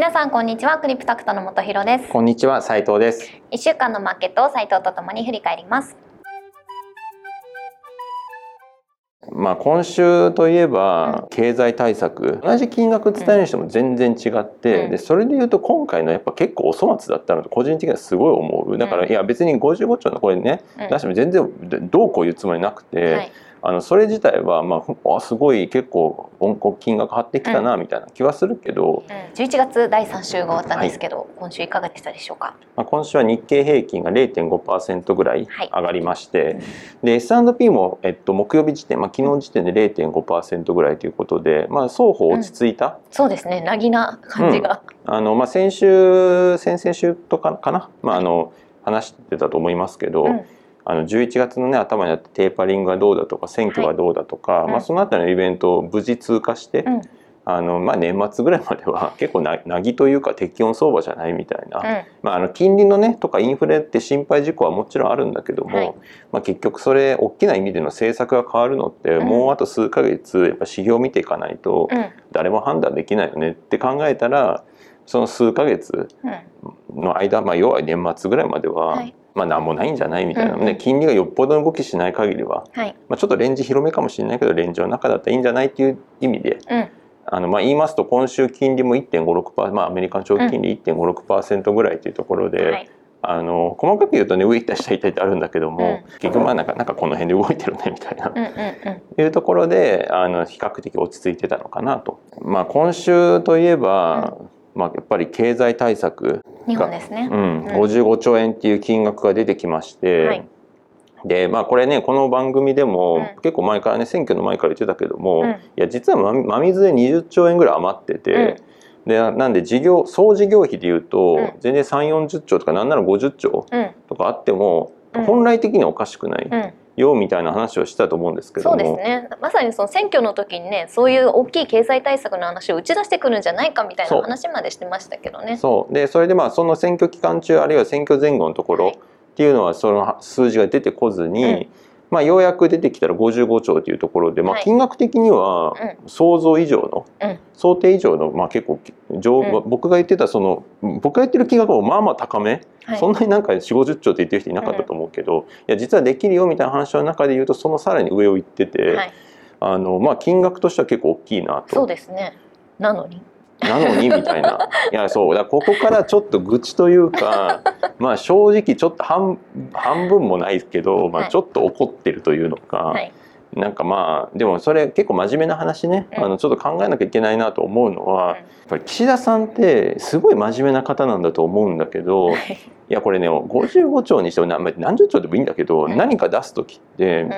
皆さんこんにちは。クリプタクトの本博です。こんにちは斉藤です。一週間のマーケットを斉藤とともに振り返ります。まあ今週といえば経済対策、同じ金額伝えるにしても全然違って、うん。でそれで言うと今回のやっぱ結構お粗末だったのと個人的にはすごい思う。だから、うん。いや別に55兆のこれね、うん。出しても全然どうこういうつもりなくて、はいあのそれ自体はまあふあすごい結構金額張ってきたなみたいな気はするけど、うん、11月第3週が終わったんですけど、今週いかがでしたでしょうか？まあ、今週は日経平均が0.5%ぐらいはい。上がりまして、で S&P も、えっと、木曜日時点、まあ、昨日時点で0.5%ぐらいということで、まあ、双方落ち着いた、そうですね。なぎな感じが、あのまあ、先週先々週とかかな、まあ、あの話してたと思いますけど、うんあの11月の、ね、頭にあってテーパリングがどうだとか選挙がどうだとか、うんまあ、そのあたりのイベントを無事通過して、うん。あのまあ、年末ぐらいまでは 結構ななぎというか適温相場じゃないみたいな。うん。まあ、あの金利のねとかインフレって心配事項はもちろんあるんだけども、はい。まあ、結局それ大きな意味での政策が変わるのって、うん。もうあと数ヶ月やっぱ指標を見ていかないとうん。誰も判断できないよねって考えたらその数ヶ月うん。の間、まあ、要は年末ぐらいまでは、はい。まあ何もないんじゃないみたいな、うんうん。ね金利がよっぽどの動きしない限りは、はい。まあ、ちょっとレンジ広めかもしれないけどレンジの中だったらいいんじゃないっていう意味でうん。あのまあ言いますと今週金利も1.56%、まあ、アメリカの長期金利1.56%ぐらいというところで、はい。あの細かく言うとね上行ったり下行ったりってあるんだけども、う結局まあなんかなんかこの辺で動いてるねみたいな、うんうんうん。いうところであの比較的落ち着いてたのかなと。まあ、今週といえば、まあ、やっぱり経済対策日本ですね、うん、55兆円っていう金額が出てきまして、はい。でまあこれねこの番組でも、うん。結構前からね選挙の前から言ってたけども、うん。いや実はま真水で20兆円ぐらい余ってて、でなんで事業総事業費でいうと、うん。全然3 4 0兆とかなんなら50兆うん。とかあっても、うん。本来的にはおかしくない。うんよみたいな話をしたと思うんですけども。そうですね。まさにその選挙の時にねそういう大きい経済対策の話を打ち出してくるんじゃないかみたいな話までしてましたけどね。そう。でそれでまあその選挙期間中あるいは選挙前後のところはい。っていうのはその数字が出てこずに、うんまあ、ようやく出てきたら55兆というところで、まあ、はい。金額的には想像以上の、うん。想定以上の、まあ、結構上、うん。僕が言ってたその僕が言ってる金額もまあまあ高め、はい。そんなになんか4 5 0兆って言ってる人いなかったと思うけど、いや実はできるよみたいな話の中で言うとそのさらに上を行ってて、はい、あのまあ、金額としては結構大きいなと。そうですね。なのになのにみたいな。いやそう。だここからちょっと愚痴というか まあ正直ちょっと半半分もないけど、まあ、はい。ちょっと怒ってるというのか、はい。なんかまあでもそれ結構真面目な話ね、うん。あのちょっと考えなきゃいけないなと思うのは、うん。やっぱり岸田さんってすごい真面目な方なんだと思うんだけど、い。やこれね55兆にしても何何十兆でもいいんだけど、うん何か出す時って、うん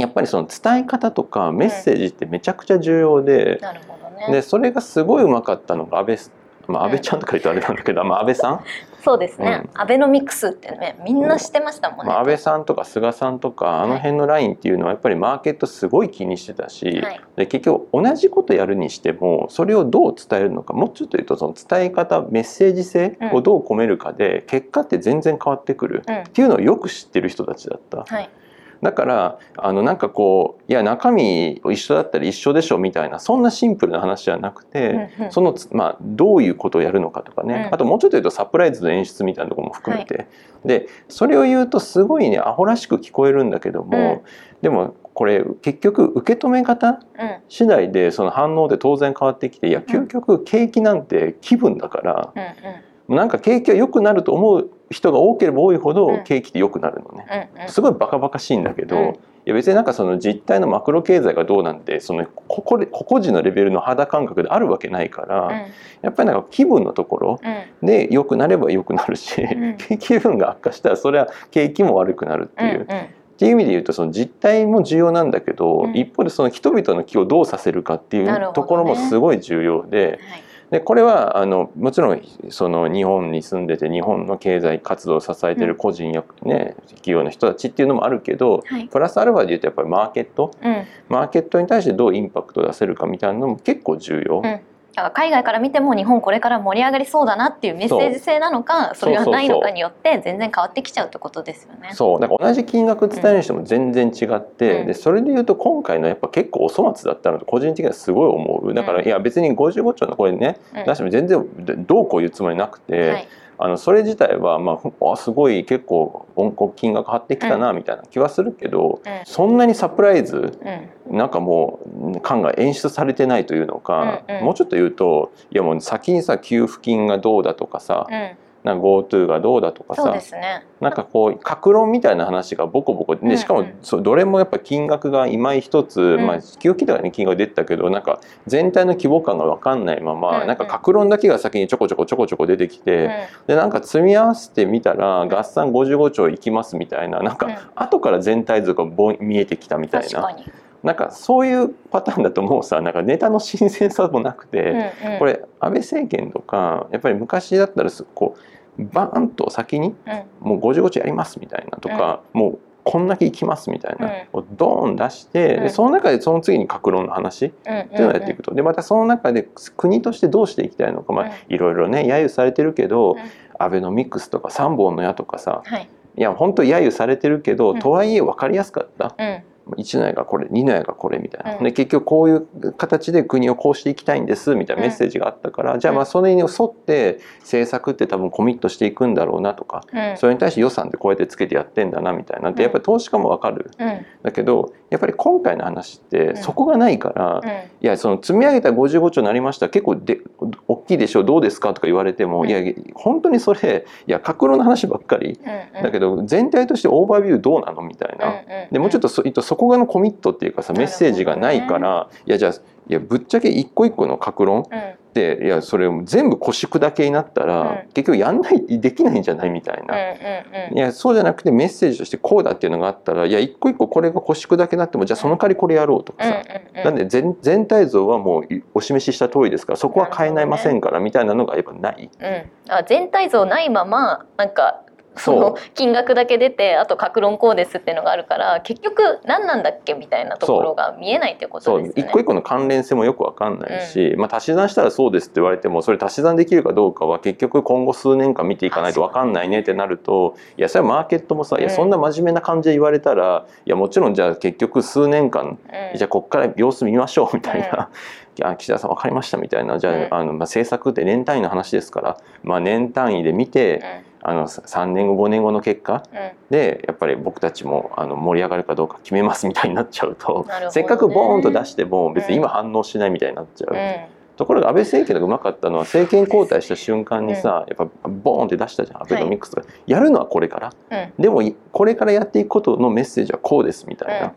やっぱりその伝え方とかメッセージってめちゃくちゃ重要で。なるほどね。でそれがすごいうまかったのが安倍す、まあ、安倍ちゃんとか言うとあれなんだけど、まあ、安倍さん、そうですね、アベノミクスってねみんな知ってましたもんね、まあ、安倍さんとか菅さんとかあの辺のラインっていうのはやっぱりマーケットすごい気にしてたし、はい。で結局同じことやるにしてもそれをどう伝えるのかもうちょっと言うとその伝え方メッセージ性をどう込めるかで結果って全然変わってくる。うん。っていうのをよく知ってる人たちだった。はいだからあのなんかこういや中身一緒だったら一緒でしょみたいなそんなシンプルな話じゃなくて、うんうん。そのつ、まあ、どういうことをやるのかとかね、うん。あともうちょっと言うとサプライズの演出みたいなところも含めて、でそれを言うとすごいねアホらしく聞こえるんだけども、でもこれ結局受け止め方うん次第でその反応で当然変わってきていや究極景気なんて気分だから、うん。なんか景気は良くなると思う人が多ければ多いほどうん。景気って良くなるのね。うんうん。すごいバカバカしいんだけど、うん。いや別になんかその実態のマクロ経済がどうなんてそのここで個々人のレベルの肌感覚であるわけないから、うん。やっぱりなんか気分のところうん。で良くなれば良くなるし、ん。気分が悪化したらそれは景気も悪くなるっていう。うんうん。っていう意味で言うとその実態も重要なんだけど、うん。一方でその人々の気をどうさせるかっていうところもすごい重要で,、はいでこれはあのもちろんその日本に住んでて日本の経済活動を支えてる個人や、ね、企業の人たちっていうのもあるけど、はい。プラスアルファで言うとやっぱりマーケット。うん。マーケットに対してどうインパクトを出せるかみたいなのも結構重要。うんだから海外から見ても日本これから盛り上がりそうだなっていうメッセージ性なのかそれがないのかによって全然変わってきちゃうってことですよね。そう。だから同じ金額伝えるにしても全然違って、うん。でそれで言うと今回のやっぱ結構お粗末だったのと個人的にはすごい思う。だから、うん。いや別に55兆のこれねうん。出しても全然どうこう言うつもりなくて、はいあのそれ自体はまああすごい結構金額張ってきたなみたいな気はするけど、うん。そんなにサプライズうん。なんかもう感が演出されてないというのか、うんうん。もうちょっと言うといやもう先にさ給付金がどうだとかさ、うんなんか GoTo がどうだとかさね。なんかこう格論みたいな話がボコボコうんうん。でしかもそうどれもやっぱ金額が今一つ、ん。まあ給付金とかね金額出てたけどなんか全体の規模感が分かんないまま、うんうん。なんか格論だけが先にちょこちょこちょこちょこ出てきて、うん。でなんか積み合わせてみたら合算55兆いきますみたいななんうん。か後から全体図がぼん見えてきたみたいな。確かに。なんかそういうパターンだともうさなんかネタの新鮮さもなくて。うんうん。これ安倍政権とかやっぱり昔だったらすこうバーンと先にうん。もう55兆やりますみたいなとか、もうこんだけいきますみたいな、をドーン出して、うん。でその中でその次に格論の話ってうんいうのをやっていくと。でまたその中で国としてどうしていきたいのか、まあうん。いろいろね揶揄されてるけど、うん。アベノミクスとか三本の矢とかさはい。いや本当揶揄されてるけど、うん。とはいえ分かりやすかった。うん1の矢がこれ2の矢がこれみたいな、うん。で結局こういう形で国をこうしていきたいんですみたいなメッセージがあったから、じゃあまあそれに沿って政策って多分コミットしていくんだろうなとか、うん。それに対して予算でこうやってつけてやってんだなみたいなってやっぱり投資家も分かる、うん。だけどやっぱり今回の話ってん。そこがないから、うん。いやその積み上げた55兆になりました結構で大きいでしょうどうですかとか言われても、うん。いや本当にそれいや格論の話ばっかり、うんだけど全体としてオーバービューどうなのみたいな。でもうちょっとそそこがのコミットっていうかさメッセージがないから、いやじゃあいやぶっちゃけ一個一個の格論うん。っていやそれを全部腰砕けになったら、うん。結局やんないできないんじゃないみたいな。うんうんいやそうじゃなくてメッセージとしてこうだっていうのがあったらいや一個一個これが腰砕けになってもじゃあその代わりこれやろうとかさ、うん。なんで全全体像はもうお示しした通りですからそこは変えないませんからみたいなのがやっぱない。うん、あ全体像ないままなんかその金額だけ出てあと格論こうですっていうのがあるから結局何なんだっけみたいなところが見えないってことですよね。一個一個の関連性もよくわかんないし、まあ、足し算したらそうですって言われてもそれ足し算できるかどうかは結局今後数年間見ていかないとわかんないねってなるといやそれはマーケットもさ、いやうんそんな真面目な感じで言われたらいやもちろんじゃあ結局数年間うん。じゃあこっから様子見ましょうみたいな。いや岸田さん分かりましたみたいなじゃあ,、うん。あのまあ、政策って年単位の話ですから、まあ、年単位で見て、あの3年後5年後の結果うん。うんでやっぱり僕たちもあの盛り上がるかどうか決めますみたいになっちゃうと、ね。せっかくボーンと出しても別に今反応しないみたいになっちゃう。うん。ところが安倍政権がうまかったのは政権交代した瞬間にさ、やっぱボーンって出したじゃんアベノミクスとか、やるのはこれから。うん。でもいこれからやっていくことのメッセージはこうですみたいな、うん。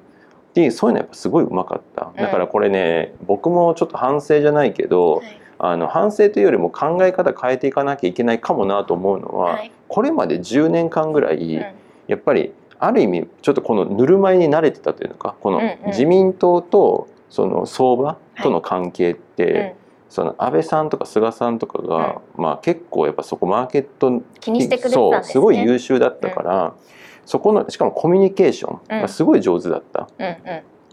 でそういうのやっぱすごいうまかった。だからこれね僕もちょっと反省じゃないけど、はいあの反省というよりも考え方変えていかなきゃいけないかもなと思うのは、はい。これまで10年間ぐらい、うん。やっぱりある意味ちょっとこのぬるま湯に慣れてたというのかこのうんうん。自民党とその相場との関係って、うん。その安倍さんとか菅さんとかが、まあ、結構やっぱそこマーケット気にしてくれてたんですね。そうすごい優秀だったから、そこのしかもコミュニケーションがすごい上手だった、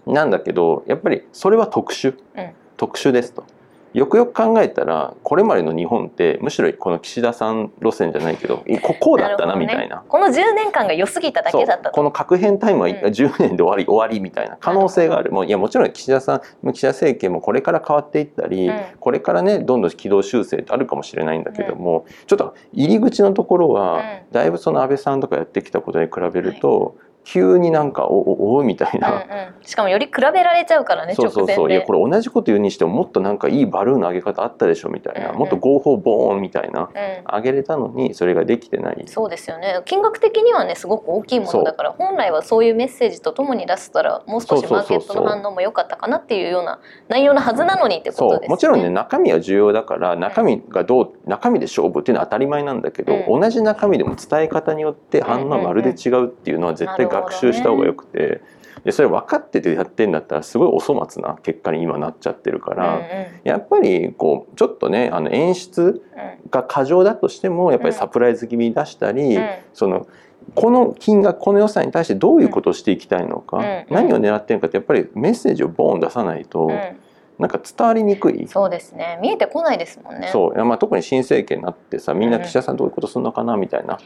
うん。なんだけどやっぱりそれは特殊、うん。特殊ですと。よくよく考えたらこれまでの日本ってむしろこの岸田さん路線じゃないけどいここうだったなみたいな。この10年間が良すぎただけだったと。この核変タイムはうん。10年で終わり終わりみたいな。可能性がある。もういやもちろん岸田さん岸田政権もこれから変わっていったり、うん。これからねどんどん軌道修正ってあるかもしれないんだけども、ちょっと入り口のところは、うん。だいぶその安倍さんとかやってきたことに比べると、急になんかおおおみたいな。うんうん。しかもより比べられちゃうからねそうそうそう。いやこれ同じこと言うにしてももっとなんかいいバルーンの上げ方あったでしょみたいな、うんうん。もっと合法ボーンみたいな。うん。上げれたのにそれができてない。そうですよね。金額的にはねすごく大きいものだから本来はそういうメッセージとともに出せたらもう少しマーケットの反応も良かったかなっていうような内容のはずなのにってことですね。そう。もちろんね中身は重要だから中身がどう中身で勝負っていうのは当たり前なんだけど、う同じ中身でも伝え方によって反応はまるで違うっていうのは絶対学習した方がよくて、でそれ分かっててやってんだったらすごいお粗末な結果に今なっちゃってるから、うんうん。やっぱりこうちょっとねあの演出が過剰だとしてもやっぱりサプライズ気味に出したり、うん。そのこの金額この予算に対してどういうことをしていきたいのか、うん。何を狙ってるのかってやっぱりメッセージをボーン出さないと、うんなんか伝わりにくい。そうですね。見えてこないですもんね。そう。まあ特に新政権になってさみんなうん岸田さんどういうことするのかなみたいな、っ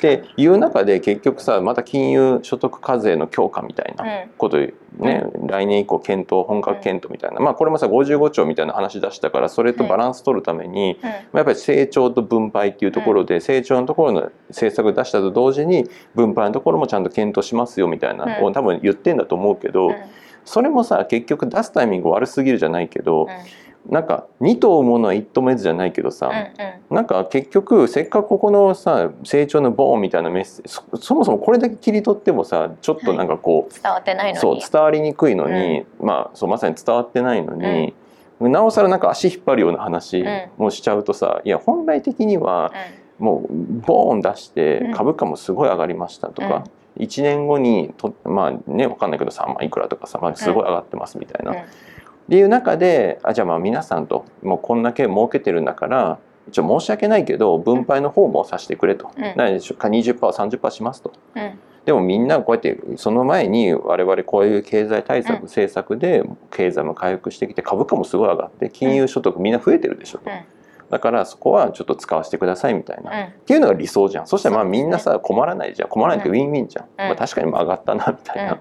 ていう中で結局さまた金融所得課税の強化みたいなにことね、来年以降検討本格検討みたいな、まあこれもさ55兆みたいな話出したからそれとバランス取るために、まあやっぱり成長と分配っていうところで、成長のところの政策出したと同時に分配のところもちゃんと検討しますよみたいなを多分言ってんだと思うけど、うんそれもさ結局出すタイミング悪すぎるじゃないけど、なんか二頭追うものは一頭も得ずじゃないけどさ、うんうん。なんか結局せっかくここのさ成長のボーンみたいなメッセージそそもそもこれだけ切り取ってもさちょっとなんかこう、伝わってないのに。そう伝わりにくいのに、まあそうまさに伝わってないのに、なおさらなんか足引っ張るような話もしちゃうとさ、いや本来的にはもうボーン出してうん。株価もすごい上がりましたとか、1年後にとまあね分かんないけど3万いくらとかさ、まあ、すごい上がってますみたいな。うん。っていう中であじゃあまあ皆さんともうこんだけ儲けてるんだから一応申し訳ないけど分配の方もさせてくれと、うん。何でしょうか 20%30% しますと。うん。でもみんなこうやってその前に我々こういう経済対策、うん。政策で経済も回復してきて株価もすごい上がって金融所得みんな増えてるでしょと、うんだからそこはちょっと使わせてくださいみたいな、うん。っていうのが理想じゃん。そしたらまあみんなさ困らないじゃん。困らないってウィンウィンじゃん、まあ、確かにまあ上がったなみたいな、うん。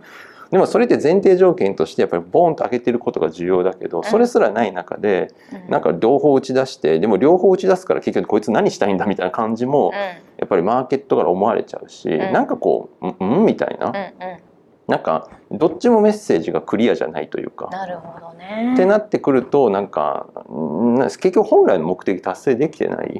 でもそれって前提条件としてやっぱりボーンと上げてることが重要だけどそれすらない中でうん。なんか両方打ち出してでも両方打ち出すから結局こいつ何したいんだみたいな感じもうん。やっぱりマーケットから思われちゃうしん。なんかこう「うん?」みたいな。うんうんなんかどっちもメッセージがクリアじゃないというか。なるほどね。ってなってくるとなんかうん結局本来の目的達成できてない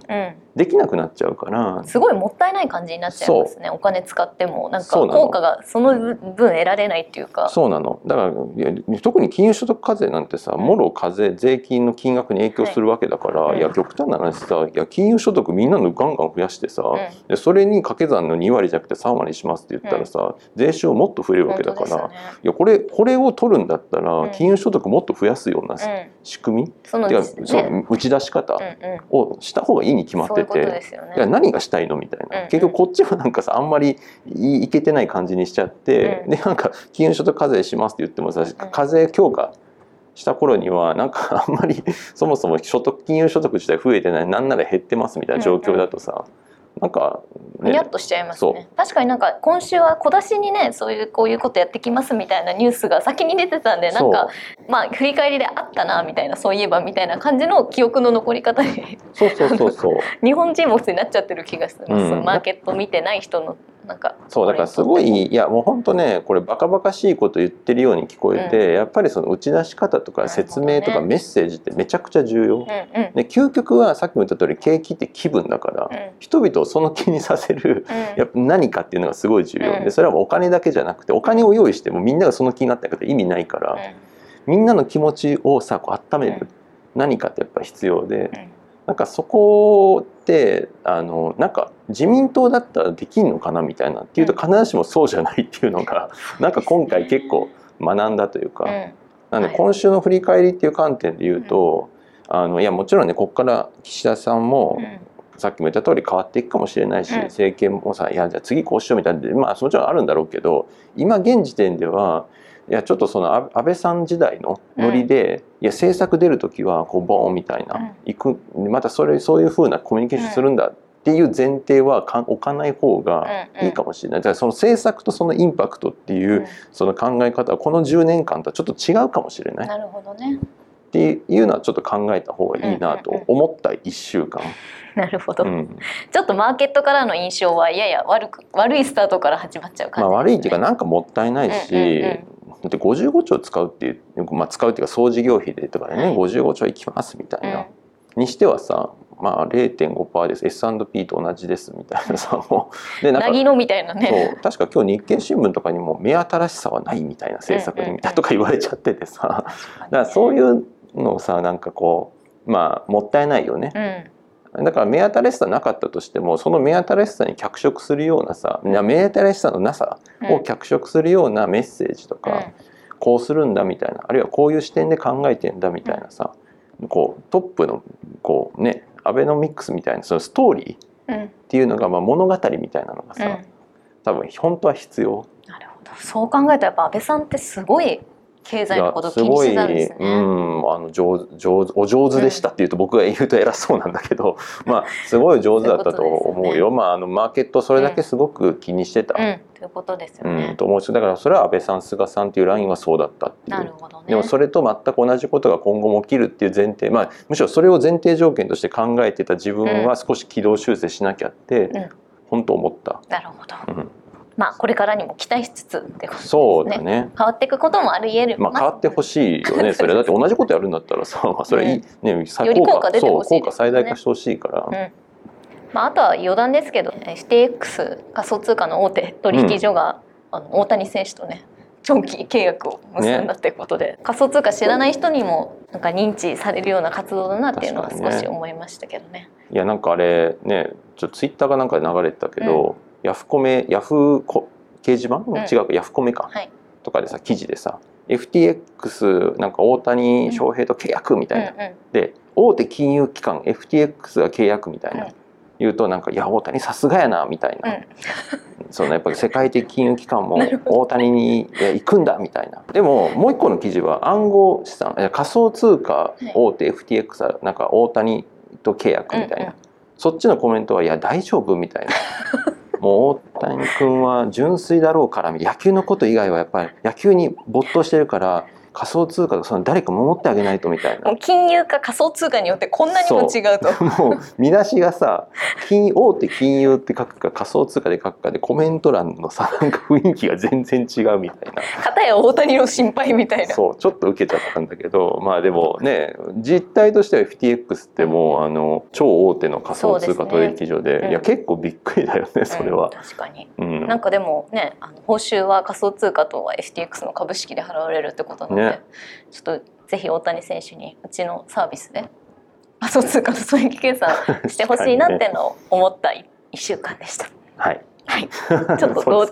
できなくなっちゃうから。うん、すごいもったいない感じになっちゃいますね。お金使っても。なんか効果がその分得られないっていうか。そうなの。だから特に金融所得課税なんてさもろ課税税金の金額に影響するわけだから、はい。い、や極端な話さいや金融所得みんなのガンガン増やしてさ、うん。でそれに掛け算の2割じゃなくて3割しますって言ったらさ、税収もっと増えるわけだから、ね。いやこれこれを取るんだったら、うん。金融所得もっと増やすようなうん仕組み、そね。そう打ち出し方？うんうんをした方がいいに決まってて。何がしたいの？みたいな、うん結局こっちはなんかさあんまりいいけてない感じにしちゃって、うん。でなんか金融所得課税しますって言ってもさ、課税強化した頃にはなんかあんまりそもそも所得金融所得自体増えてない。なんなら減ってますみたいな状況だとさ、なんか、ふにゃっとしちゃいますね。確かになんか今週は小出しにねそういうこういうことやってきますみたいなニュースが先に出てたんでなんかまあ振り返りであったなみたいなそういえばみたいな感じの記憶の残り方で。そうそうそうそう。日本人もになっちゃってる気がす。る、うん。マーケット見てない人のなんかそうだからすごいいやもう本当ねこれバカバカしいこと言ってるように聞こえて、やっぱりその打ち出し方とか説明とかメッセージってめちゃくちゃ重要。うんうん。で究極はさっきも言った通り景気って気分だから、うん。人々をその気にさせるうん。やっぱ何かっていうのがすごい重要、うん。でそれはお金だけじゃなくてお金を用意してもみんながその気になったけど意味ないから、うん。みんなの気持ちをさこう温める、うん。何かってやっぱ必要で、うんなんかそこってあのなんか自民党だったらできんのかなみたいなっていうとうん。必ずしもそうじゃないっていうのが、なんか今回結構学んだというか、うん。なんではい。今週の振り返りっていう観点で言うと、あのいやもちろんねここから岸田さんも、うん。さっきも言った通り変わっていくかもしれないし、うん。政権もさいやじゃあ次こうしようみたいなまあもちろんあるんだろうけど今現時点ではいやちょっとその安安倍さん時代のノリで、いや政策出る時はこうボーンみたいな、うん。行く。またそれそういうふうなコミュニケーションするんだっていう前提はか置かない方がいいかもしれない。だからその政策とそのインパクトっていう、うん。その考え方はこの10年間とはちょっと違うかもしれない。っなるほどね。ていうのはちょっと考えた方がいいなと思った1週間。なるほど、うん。ちょっとマーケットからの印象はやや悪く悪いスタートから始まっちゃう感じね。まあ、悪いっていうかなんかもったいないし、うんうんうんだって55兆使うっていう、まあ、使うっていうか総事業費でとかでね、はい。55兆いきますみたいな、にしてはさまあ0.5%です。S&P と同じですみたいなさもう。でうん、なんかなぎのみたいなね。そう。確か今日日経新聞とかにも目新しさはないみたいな政策にみたいなとか言われちゃっててさ。だからそういうのをさなんかこうまあもったいないよね。うんだから目新しさなかったとしてもその目新しさに脚色するようなさ目新しさのなさを脚色するようなメッセージとか、こうするんだみたいなあるいはこういう視点で考えてんだみたいなさ、こうトップのこうねアベノミクスみたいなそのストーリーっうん。うんていうのがまあ物語みたいなのがさ、うん。多分本当は必要。なるほど。そう考えたらやっぱ安倍さんってすごい経済のことを気にしてたんですね。すごい、うん、あの上手上手お上手でしたっていうと僕が言うと偉そうなんだけど、まあすごい上手だったと思うよ。そういうねまああのマーケットそれだけすごく気にしてた、うん、ということですようんね。と思うしだからそれは安倍さん菅さんっていうラインはそうだったっていう。なるほどね。でもそれと全く同じことが今後も起きるっていう前提、まあ、むしろそれを前提条件として考えてた自分は少し軌道修正しなきゃって、うん本当思った、なるほど。うん、まあこれからにも期待しつつってことですね。そうだね。変わっていくこともあり得る。まあ、変わってほしいよね。それだって同じことやるんだったらさ、まあ、それいい、ね最より効果出てそうほしいね。効果最大化してほしいから、うん。まあ、あとは余談ですけど FTX 仮想通貨の大手取引所が、あの大谷選手とね長期契約を結んだってことで、仮想通貨知らない人にもなんか認知されるような活動だなっていうのは少し思いましたけどね。いやなんかあれねちょっとツイッターがなんかで流れてたけど、ヤフコメヤフコ掲示板、ん。違うかヤフコメか、はい。とかでさ記事でさ FTX なんか大谷翔平と契約みたいな、うんうん。で大手金融機関 FTX が契約みたいな、うん言うとなんか「いや大谷さすがやな」みたいな、うん。そのやっぱり世界的金融機関も 大谷に行くんだみたいな。でももう一個の記事は暗号資産仮想通貨大手 FTX はなんか大谷と契約みたいな、うんうん。そっちのコメントは「いや大丈夫」みたいな。もう大谷君は純粋だろうから野球のこと以外はやっぱり野球に没頭してるから仮想通貨とその誰か守ってあげないとみたいな金融か仮想通貨によってこんなにも違うと。もう見出しがさ金大手金融って書くか仮想通貨で書くかでコメント欄のさなんか雰囲気が全然違うみたいな片や大谷の心配みたいな。そうちょっと受けちゃったんだけどまあでもね実態としては FTX ってもうあの超大手の仮想通貨取引所でうんいや結構びっくりだよねそれはうん。確かに。うんなんかでもねあの報酬は仮想通貨とは FTX の株式で払われるってことなので、ねちょっとぜひ大谷選手にうちのサービスで仮想通貨の損益計算してほしいなってのを思った一週間でした。はいはい、ちょっとどう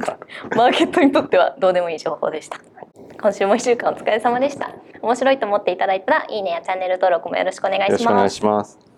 マーケットにとってはどうでもいい情報でした。今週も一週間お疲れ様でした。面白いと思っていただいたらいいねやチャンネル登録もよろしくお願いしますよろしくお願い。します